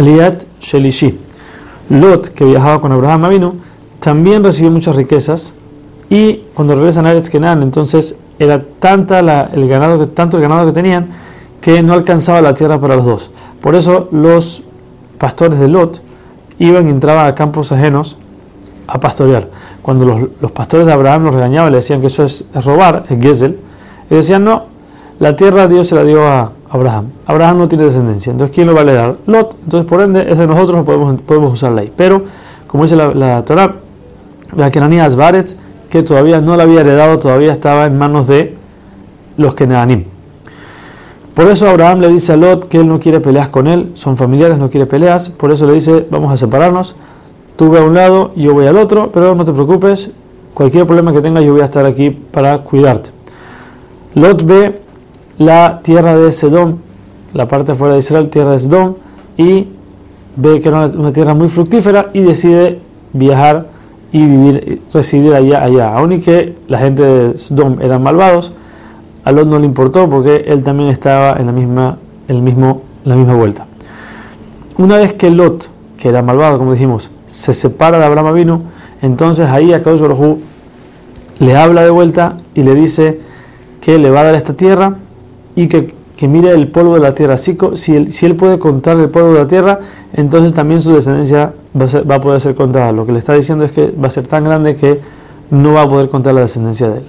Aliat Shelishi. Lot, que viajaba con Abraham vino, también recibió muchas riquezas y cuando regresan a Eretz entonces era tanta el ganado que, tanto el ganado que tenían que no alcanzaba la tierra para los dos. Por eso los pastores de Lot iban y entraban a campos ajenos a pastorear. Cuando los, pastores de Abraham los regañaban, le decían que eso es, robar, es Gesel, ellos decían, no, la tierra Dios se la dio a Abraham. Abraham no tiene descendencia, entonces ¿quién lo va a dar? Lot. Entonces, por ende, es de nosotros, no podemos, podemos usar ley. Pero, como dice la, la Torah, la Kenanía Asbaretz, que todavía no la había heredado, todavía estaba en manos de los Kenanim. Por eso Abraham le dice a Lot que él no quiere peleas con él, son familiares, no quiere peleas, por eso le dice, vamos a separarnos, tú ve a un lado, yo voy al otro, pero no te preocupes, cualquier problema que tengas yo voy a estar aquí para cuidarte. Lot ve la tierra de Sedón, la parte fuera de Israel, tierra de Sedón, y ve que era una tierra muy fructífera y decide viajar y vivir, residir allá, allá. Aunque la gente de Sedón eran malvados, a Lot no le importó porque él también estaba en la misma, el mismo, la misma vuelta. Una vez que Lot, que era malvado, como dijimos, se separa de Abraham vino, entonces ahí a Kaush le habla de vuelta y le dice que le va a dar esta tierra y que, que mire el polvo de la tierra. Si, si, él, si él puede contar el polvo de la tierra, entonces también su descendencia va a, va a poder ser contada. Lo que le está diciendo es que va a ser tan grande que no va a poder contar la descendencia de él.